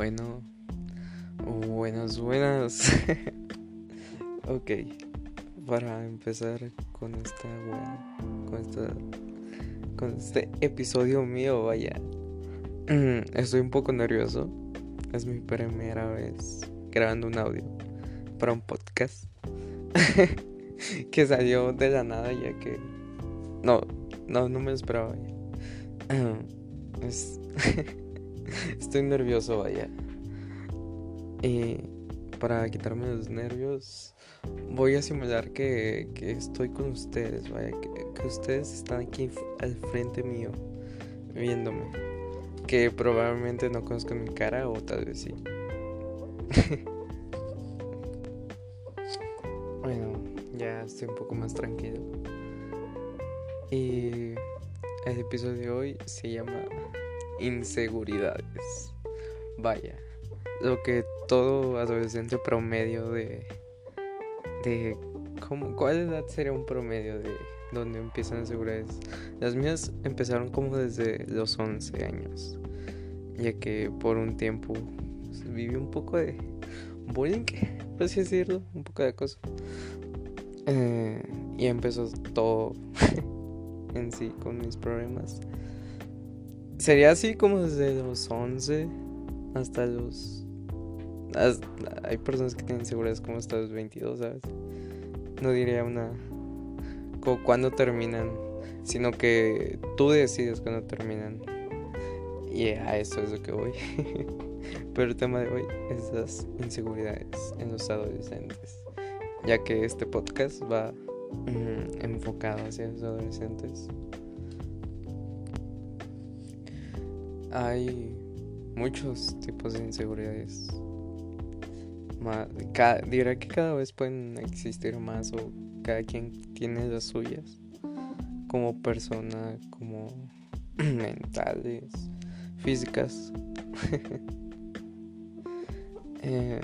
Bueno, buenas, buenas. ok, para empezar con esta con esta, con este episodio mío, vaya. Estoy un poco nervioso. Es mi primera vez grabando un audio para un podcast que salió de la nada, ya que no, no, no me esperaba ya. Es Estoy nervioso, vaya. Y para quitarme los nervios, voy a simular que, estoy con ustedes, vaya. Que, ustedes están aquí al frente mío, viéndome. Que probablemente no conozcan mi cara o tal vez sí. bueno, ya estoy un poco más tranquilo. Y el episodio de hoy se llama inseguridades. Vaya, lo que todo adolescente promedio de... de ¿cómo, ¿Cuál edad sería un promedio de donde empiezan inseguridades? Las mías empezaron como desde los 11 años, ya que por un tiempo viví un poco de bullying, por así decirlo, un poco de acoso. Eh, y empezó todo en sí con mis problemas. Sería así como desde los 11 hasta los... hay personas que tienen seguridad como hasta los 22, ¿sabes? No diría una... como cuando terminan, sino que tú decides cuando terminan. Y a eso es lo que voy. Pero el tema de hoy es las inseguridades en los adolescentes. Ya que este podcast va mm, enfocado hacia los adolescentes. Hay muchos tipos de inseguridades. dirá que cada vez pueden existir más o cada quien tiene las suyas. Como persona, como mentales, físicas. eh,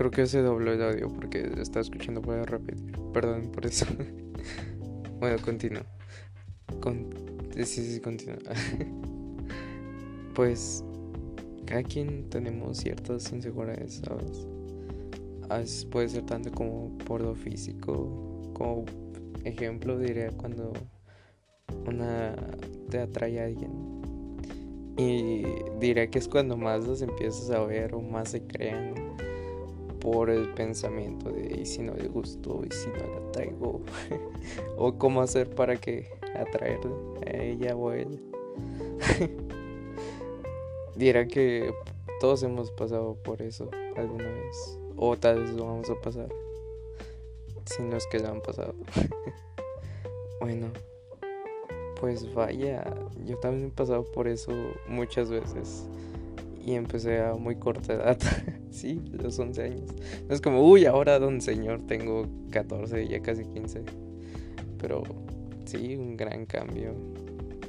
Creo que se dobló el audio porque está escuchando Voy a repetir. Perdón por eso. bueno, continúo. Con... Sí, sí, continúo. pues cada quien tenemos ciertas inseguridades, ¿sabes? A veces puede ser tanto como por lo físico, como ejemplo diría cuando una te atrae a alguien. Y diría que es cuando más los empiezas a ver o más se crean por el pensamiento de y si no le gustó y si no la traigo o cómo hacer para que atraerle a ella o a él. Dirá que todos hemos pasado por eso alguna vez o tal vez lo vamos a pasar si no es que lo han pasado. Bueno pues vaya yo también he pasado por eso muchas veces empecé a muy corta edad. sí, los 11 años. Es como, uy, ahora don señor tengo 14, ya casi 15. Pero sí, un gran cambio.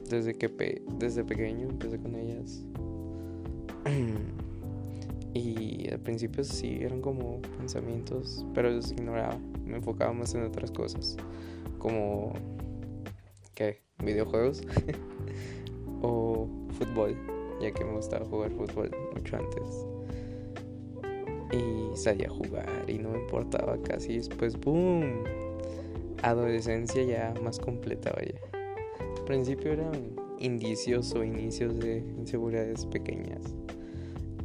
Desde que desde pequeño empecé con ellas. y al principio sí, eran como pensamientos, pero los ignoraba. Me enfocaba más en otras cosas. Como, ¿qué? Videojuegos o fútbol ya que me gustaba jugar fútbol mucho antes. Y salía a jugar y no me importaba casi. Después, ¡boom! Adolescencia ya más completa, vaya. Al principio eran indicios o inicios de inseguridades pequeñas.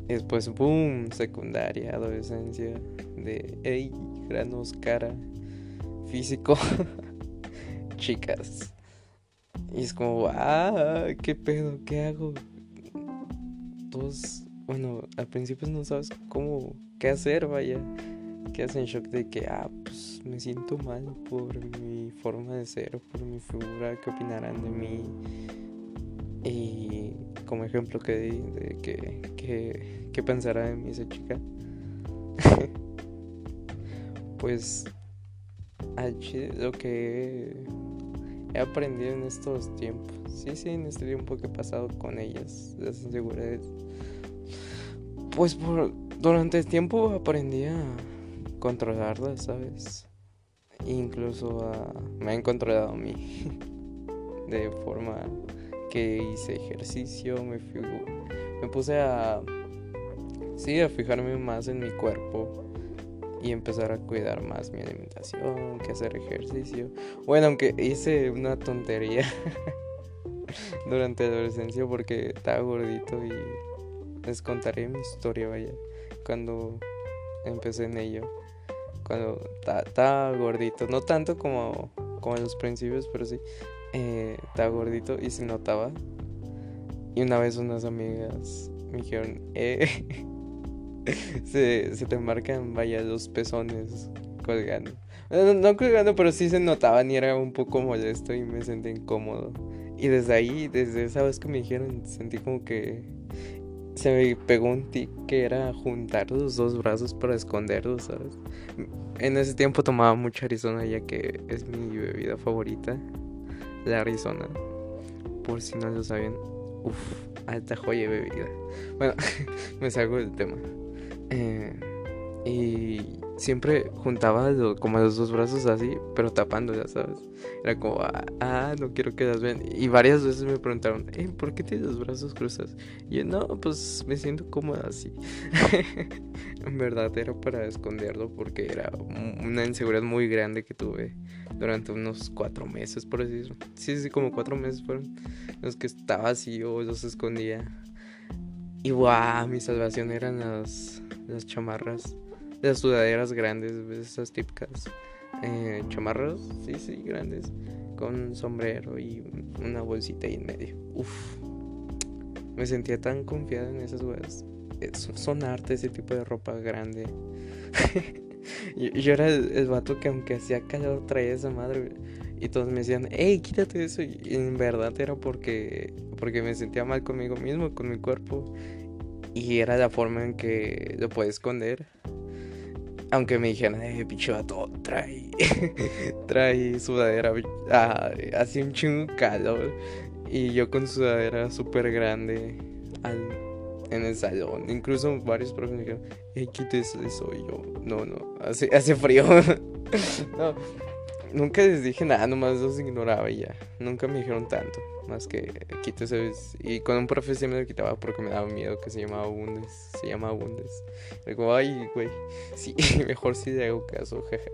Después, ¡boom! Secundaria, adolescencia. De, ¡ey! Granos, cara, físico, chicas. Y es como, ¡ah! ¿Qué pedo? ¿Qué hago? Bueno, al principio no sabes cómo, qué hacer, vaya. Quedas en shock de que, ah, pues me siento mal por mi forma de ser, por mi figura, qué opinarán de mí. Y como ejemplo que di, de que, que, qué pensará de mí esa chica. pues, lo que he aprendido en estos tiempos. Sí, sí, en este tiempo que he pasado con ellas, las inseguridades pues por, durante el tiempo aprendí a controlarlas, ¿sabes? Incluso me han controlado a mí. de forma que hice ejercicio, me, me puse a, sí, a fijarme más en mi cuerpo y empezar a cuidar más mi alimentación, que hacer ejercicio. Bueno, aunque hice una tontería durante la adolescencia porque estaba gordito y les contaré mi historia, vaya, cuando empecé en ello. Cuando estaba gordito, no tanto como, como en los principios, pero sí, eh, estaba gordito y se notaba. Y una vez unas amigas me dijeron, eh, se, se te marcan, vaya, los pezones colgando. No, no, colgando, pero sí se notaban y era un poco molesto y me sentí incómodo. Y desde ahí, desde esa vez que me dijeron, sentí como que se me pegó un tic que era juntar los dos brazos para esconderlos, ¿sabes? En ese tiempo tomaba mucha Arizona ya que es mi bebida favorita, la Arizona. Por si no lo saben, uff, alta joya de bebida. Bueno, me salgo del tema. Eh, y siempre juntaba como los dos brazos así, pero tapando, ya sabes. Era como, ah, ah, no quiero que las vean. Y varias veces me preguntaron, eh, ¿por qué tienes los brazos cruzados? Y yo, no, pues me siento cómoda así. en verdad era para esconderlo porque era una inseguridad muy grande que tuve durante unos cuatro meses, por así decirlo. Sí, sí, como cuatro meses fueron los que estaba así o los escondía. Y guau, mi salvación eran las, las chamarras las sudaderas grandes, esas típicas eh, chamarras, sí, sí, grandes, con sombrero y una bolsita ahí en medio. Uf, me sentía tan confiada en esas weas. Son arte ese tipo de ropa grande. yo, era el, vato que aunque hacía calor traía esa madre. Y todos me decían, hey, quítate eso. Y en verdad era porque, porque me sentía mal conmigo mismo, con mi cuerpo. Y era la forma en que lo puedo esconder. Aunque me dijeron, eh, pinche vato, trae, trae sudadera, ah, un chingo calor. Y yo con sudadera súper grande al, en el salón. Incluso varios profes me dijeron, eh, quítese eso. Y yo, no, no, hace, hace frío. no, nunca les dije nada, nomás los ignoraba y ya. Nunca me dijeron tanto. Más que quítese. Y con un profe sí me lo quitaba porque me daba miedo que se llamaba Bundes. Se llama Bundes. Digo, ay, güey. Sí, mejor si le hago caso, jeje.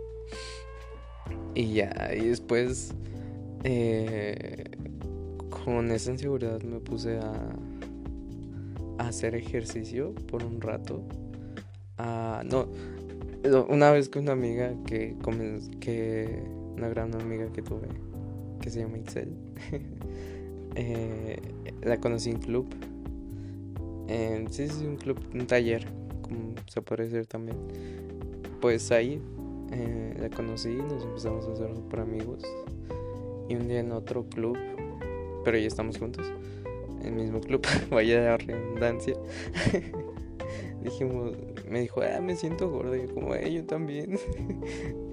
Y ya, y después. Eh, con esa inseguridad me puse a, a hacer ejercicio por un rato. Ah, no, una vez con una amiga que, que una gran amiga que tuve que se llama Itzel eh, la conocí en club eh, sí sí un club un taller como se puede decir también pues ahí eh, la conocí nos empezamos a hacer super amigos y un día en otro club pero ya estamos juntos en el mismo club vaya de redundancia dijimos me dijo, ah, me siento gordo. Y yo como, eh, yo también.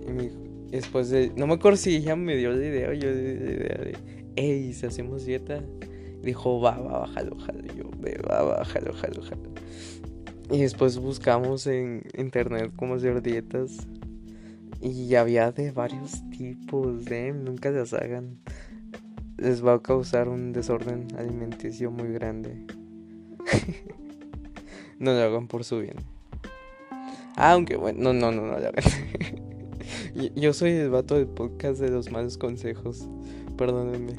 y me dijo, después de, no me acuerdo si ella me dio la idea, yo de, de, hey, si hacemos dieta. Dijo, va, va, bájalo. Y yo, va, bájalo, bájalo, bájalo. Y después buscamos en internet cómo hacer dietas. Y había de varios tipos, ¿eh? Nunca las hagan. Les va a causar un desorden alimenticio muy grande. no lo hagan por su bien. Aunque bueno, no, no, no, no, Yo soy el vato del podcast de los malos consejos. Perdónenme.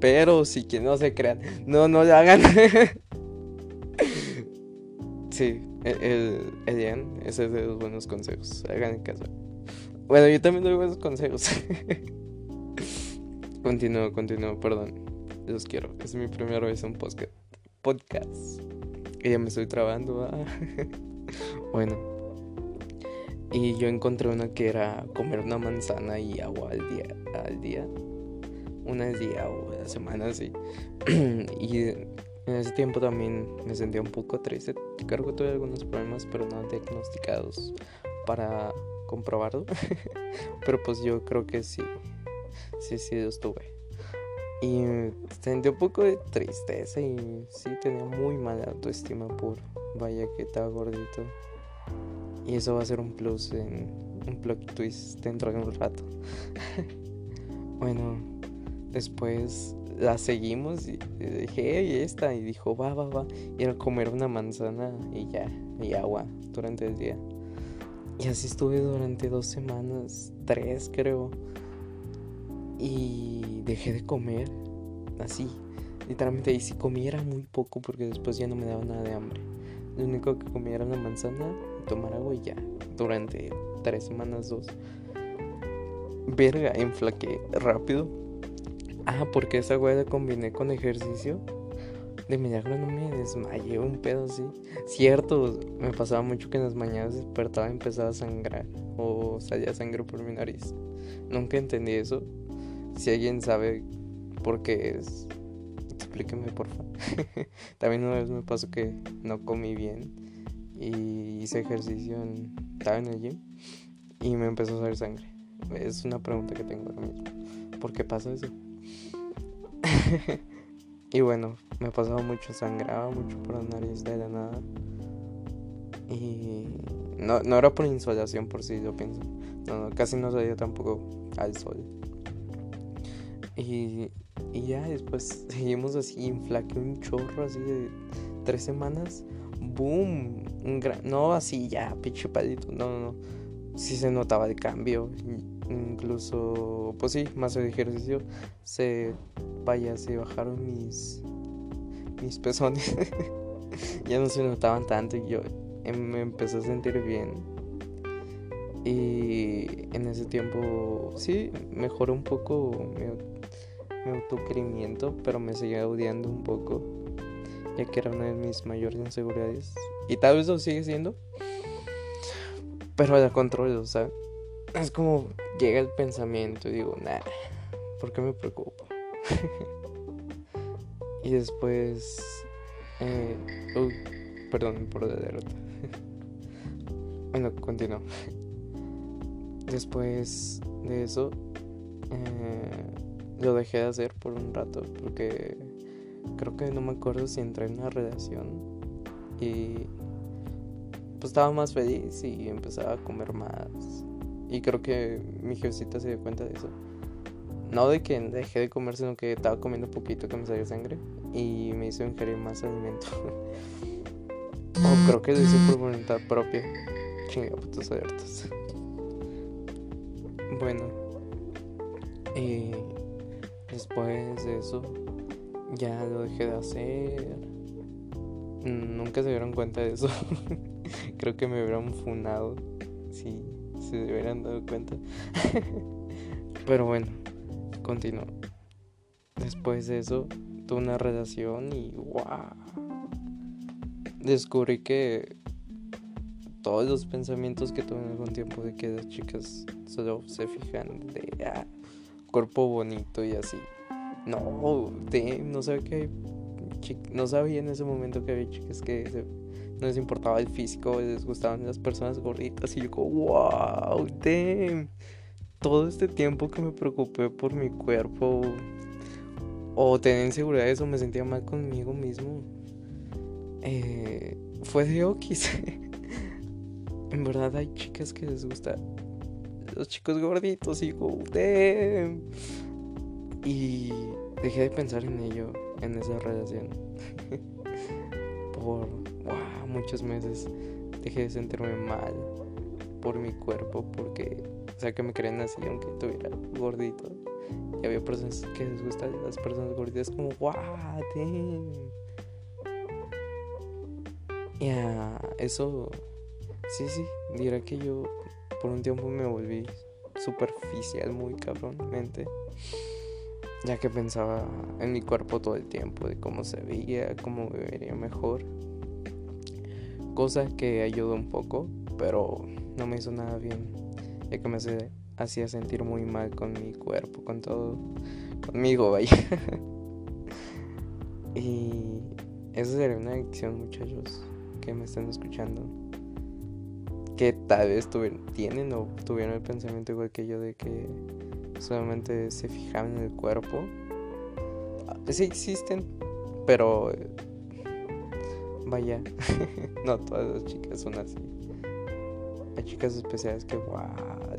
Pero si que no se crean. No, no lo hagan. sí, el, el Ian, ese es de los buenos consejos. Hagan en casa. Bueno, yo también doy buenos consejos. continúo, continúo, perdón. Los quiero. Es mi primera vez en podcast. Podcast. Y ya me estoy trabando. Bueno. Y yo encontré una que era comer una manzana y agua al día. Al día. Una al día o a la semana, sí. y en ese tiempo también me sentía un poco triste. Creo que tuve algunos problemas, pero no diagnosticados para comprobarlo. pero pues yo creo que sí. Sí, sí, los tuve. Y sentí un poco de tristeza y sí tenía muy mala autoestima por vaya que estaba gordito. Y eso va a ser un plus en un plot twist dentro de un rato. bueno, después la seguimos y dije, hey, esta, y dijo, va, va, va, y era comer una manzana y ya, y agua durante el día. Y así estuve durante dos semanas, tres creo. Y dejé de comer, así. Literalmente, y si comía era muy poco porque después ya no me daba nada de hambre. Lo único que comía era una manzana, tomar agua y ya. Durante tres semanas, dos. Verga, enflaqué rápido Ah, porque esa güey la combiné con ejercicio. De milagro no me desmayé un pedo así. Cierto, me pasaba mucho que en las mañanas despertaba y empezaba a sangrar. O salía sangre por mi nariz. Nunca entendí eso. Si alguien sabe por qué es, explíqueme por favor. También una vez me pasó que no comí bien y hice ejercicio en, estaba en el gym y me empezó a salir sangre. Es una pregunta que tengo ahora mismo. ¿Por qué pasa eso? y bueno, me pasaba mucho, sangraba mucho por la nariz de la nada. Y no, no era por insolación por si yo pienso. No, casi no salía tampoco al sol. Y, y ya después seguimos así, inflaque un chorro así de tres semanas. ¡Boom! Un gran, no así ya, pinche. No, no, no. Sí se notaba el cambio. Incluso, pues sí, más ejercicio. Se vaya, se bajaron mis, mis pezones. ya no se notaban tanto y yo em, me empecé a sentir bien. Y en ese tiempo, sí, mejoró un poco mi, mi autoquerimiento, pero me seguía odiando un poco, ya que era una de mis mayores inseguridades. Y tal vez lo sigue siendo, pero la controlo, sea, es como llega el pensamiento y digo, nah, ¿por qué me preocupo? y después... Eh, perdón por la derrota. bueno, continúo. Después de eso, eh, lo dejé de hacer por un rato porque creo que no me acuerdo si entré en una relación y pues estaba más feliz y empezaba a comer más. Y creo que mi jefecita se dio cuenta de eso. No de que dejé de comer, sino que estaba comiendo poquito que me salió sangre y me hizo ingerir más alimento. o creo que lo hice por voluntad propia. Chinga, putos abiertos. Bueno, y después de eso, ya lo dejé de hacer. Nunca se dieron cuenta de eso. creo que me hubieran funado si se hubieran dado cuenta. Pero bueno continuó. Después de eso, tuve una relación y wow. Descubrí que todos los pensamientos que tuve en algún tiempo de que las chicas solo se fijan de ah, cuerpo bonito y así. No, de, no sabía que no sabía en ese momento que había chicas que no les importaba el físico, les gustaban las personas gorditas y yo wow, damn todo este tiempo que me preocupé por mi cuerpo o tenía inseguridades o me sentía mal conmigo mismo, eh, fue de Okis. en verdad hay chicas que les gusta los chicos gorditos y go, Y dejé de pensar en ello, en esa relación. por muchos meses dejé de sentirme mal por mi cuerpo porque o sea, que me creen así, aunque tuviera gordito. Y había personas que les gustan las personas gorditas, como, wow, Y eso, sí, sí, dirá que yo por un tiempo me volví superficial, muy cabronmente. Ya que pensaba en mi cuerpo todo el tiempo, de cómo se veía, cómo me vería mejor. Cosa que ayudó un poco, pero no me hizo nada bien ya que me hacía sentir muy mal con mi cuerpo, con todo, conmigo, vaya. y eso sería una adicción, muchachos, que me están escuchando. Que tal vez tienen o tuvieron el pensamiento igual que yo de que solamente se fijaban en el cuerpo. Ah, sí existen, pero vaya, no todas las chicas son así. Hay chicas especiales que, wow,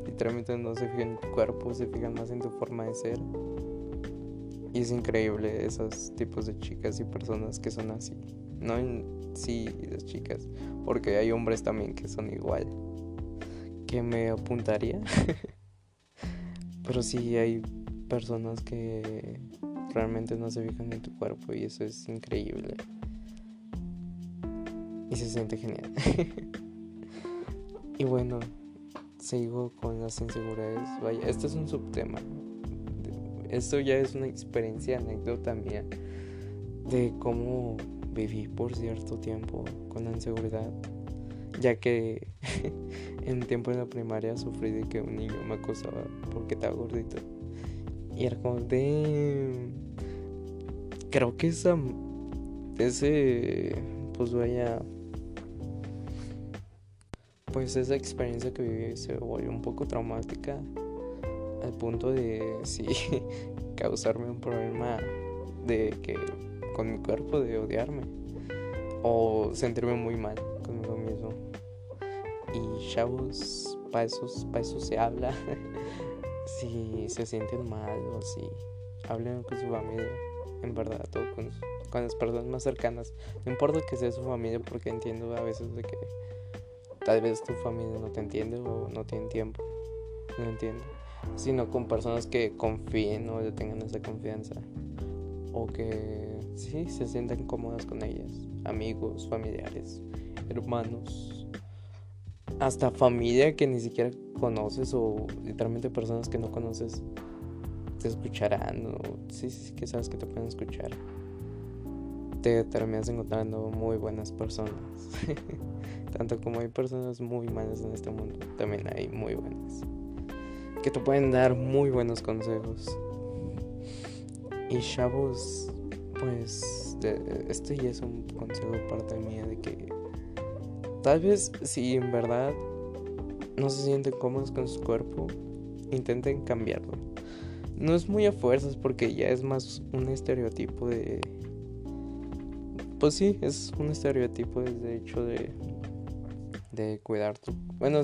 literalmente no se fijan en tu cuerpo, se fijan más en tu forma de ser. Y es increíble esos tipos de chicas y personas que son así. No en sí las chicas, porque hay hombres también que son igual. Que me apuntaría. Pero sí hay personas que realmente no se fijan en tu cuerpo y eso es increíble. Y se siente genial. y bueno, sigo con las inseguridades. Vaya, este es un subtema. Esto ya es una experiencia, anécdota mía de cómo viví por cierto tiempo con la inseguridad. Ya que en tiempo en la primaria sufrí de que un niño me acosaba porque estaba gordito. Y era como de... Creo que esa... Ese... Pues vaya pues esa experiencia que viví se volvió un poco traumática al punto de sí causarme un problema de que con mi cuerpo de odiarme o sentirme muy mal conmigo y chavos para eso, eso se habla. Si se sienten mal o si hablen con su familia en verdad o con, con las personas más cercanas. No importa que sea su familia porque entiendo a veces de que tal vez tu familia no te entiende o no tiene tiempo, no entiende, sino con personas que confíen o le tengan esa confianza o que sí se sientan cómodas con ellas, amigos, familiares, hermanos, hasta familia que ni siquiera conoces o literalmente personas que no conoces te escucharán o sí, sí, que sabes que te pueden escuchar. Te terminas encontrando muy buenas personas. Tanto como hay personas muy malas en este mundo, también hay muy buenas. Que te pueden dar muy buenos consejos. Y chavos, pues esto ya es un consejo parte mía de que tal vez si en verdad no se sienten cómodos con su cuerpo, intenten cambiarlo. No es muy a fuerzas porque ya es más un estereotipo de... Pues sí, es un estereotipo de hecho de de cuidar tu... Bueno,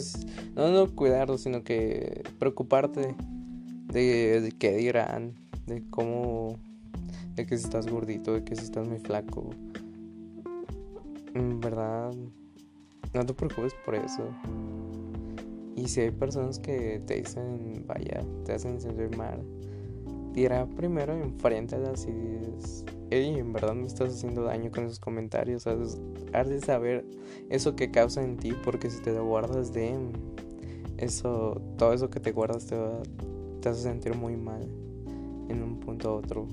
no, no cuidarlo, sino que preocuparte de, de qué dirán, de cómo... De que si estás gordito, de que si estás muy flaco. No te preocupes por eso. Y si hay personas que te dicen, vaya, te hacen sentir mal, dirá primero enfréntalas y dices, hey, en verdad me estás haciendo daño con esos comentarios. Has de saber eso que causa en ti, porque si te guardas de eso, todo eso que te guardas te, va, te hace sentir muy mal en un punto u otro.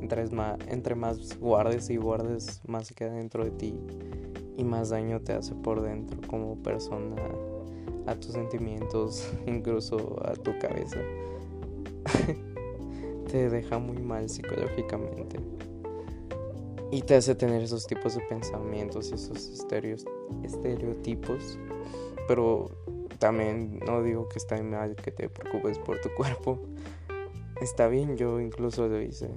Entre más, entre más guardes y guardes, más se queda dentro de ti y más daño te hace por dentro como persona, a tus sentimientos, incluso a tu cabeza. te deja muy mal psicológicamente y te hace tener esos tipos de pensamientos y esos estereotipos. Pero también no digo que está mal que te preocupes por tu cuerpo. Está bien, yo incluso lo hice.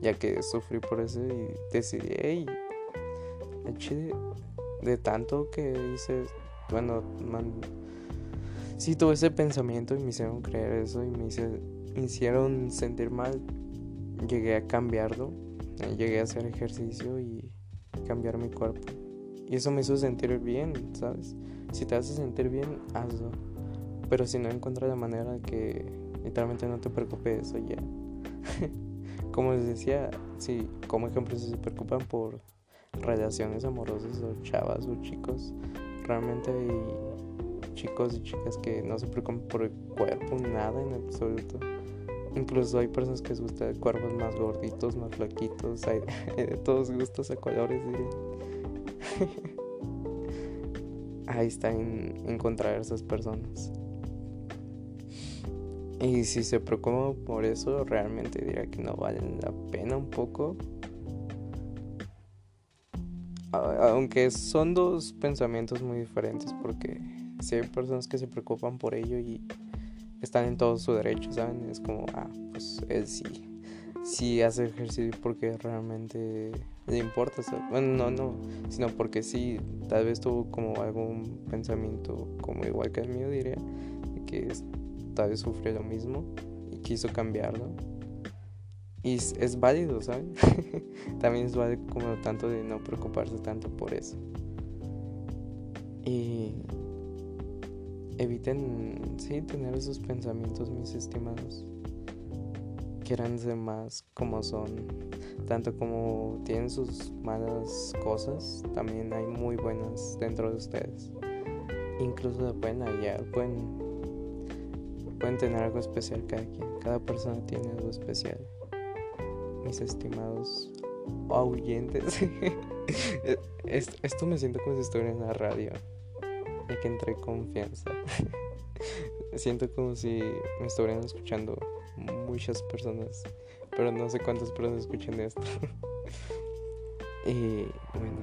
Ya que sufrí por eso y decidí, hey, de, tanto que hice, bueno, man, sí tuve ese pensamiento y me hicieron creer eso y me hicieron sentir mal. Llegué a cambiarlo llegué a hacer ejercicio y cambiar mi cuerpo. Y eso me hizo sentir bien, ¿sabes? Si te hace sentir bien, hazlo. Pero si no encuentras la manera que literalmente no te preocupes eso ya. como les decía, si como ejemplo si se preocupan por relaciones amorosas o chavas o chicos, realmente hay chicos y chicas que no se preocupan por el cuerpo, nada en absoluto. Incluso hay personas que les gustan cuerpos más gorditos, más flaquitos, hay de todos gustos a colores, Ahí está en encontrar esas personas. Y si se preocupan por eso, realmente diría que no valen la pena un poco. Aunque son dos pensamientos muy diferentes, porque si hay personas que se preocupan por ello y están en todo su derecho, ¿saben? Es como, ah, pues él sí, sí hace ejercicio porque realmente le importa. Bueno, no, no, sino porque sí, tal vez tuvo como algún pensamiento como igual que el mío, diría, que tal vez sufrió lo mismo y quiso cambiarlo. Y es, válido, ¿saben? También es válido como tanto de no preocuparse tanto por eso. Y eviten, sí, tener esos pensamientos, mis estimados. Quieranse más como son. Tanto como tienen sus malas cosas, también hay muy buenas dentro de ustedes. Incluso la pueden hallar, pueden, pueden tener algo especial cada quien. Cada persona tiene algo especial mis estimados oyentes. Esto me siento como si estuviera en la radio. Ya que entré confianza. siento como si me estuvieran escuchando muchas personas. Pero no sé cuántas personas escuchen esto. y bueno,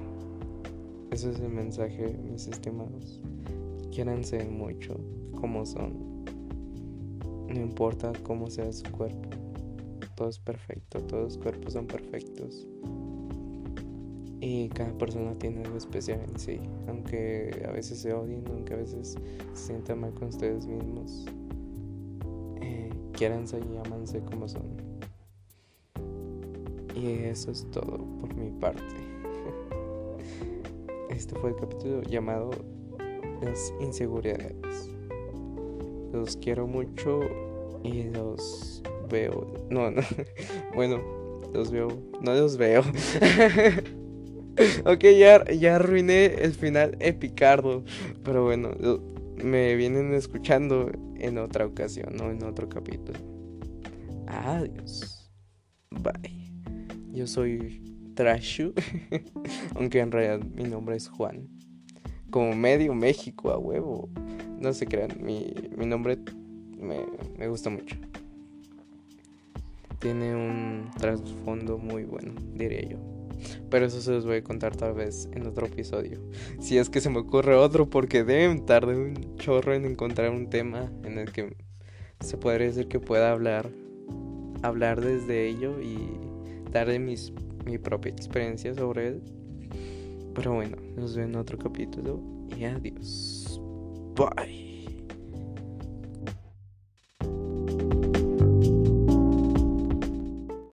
eso es el mensaje, mis estimados. Quiéranse mucho como son. No importa cómo sea su cuerpo todo es perfecto, todos los cuerpos son perfectos. Y cada persona tiene algo especial en sí, aunque a veces se odien, aunque a veces se sientan mal con ustedes mismos. Eh, quiéranse y amanse como son. Y eso es todo por mi parte. Este fue el capítulo llamado Las inseguridades. Los quiero mucho y los veo. No, no. Bueno, los veo. No los veo. ok, ya, ya arruiné el final epicardo. Pero bueno, me vienen escuchando en otra ocasión, no en otro capítulo. Adiós. Bye. Yo soy Trashu. Aunque en realidad mi nombre es Juan. Como medio México a huevo. No se crean, mi, mi nombre me, me gusta mucho tiene un trasfondo muy bueno, diría yo. Pero eso se los voy a contar tal vez en otro episodio. Si es que se me ocurre otro, porque deben tardar un chorro en encontrar un tema en el que se podría decir que pueda hablar, hablar desde ello y dar de mis, mi propia experiencia sobre él. Pero bueno, nos vemos en otro capítulo y adiós. Bye.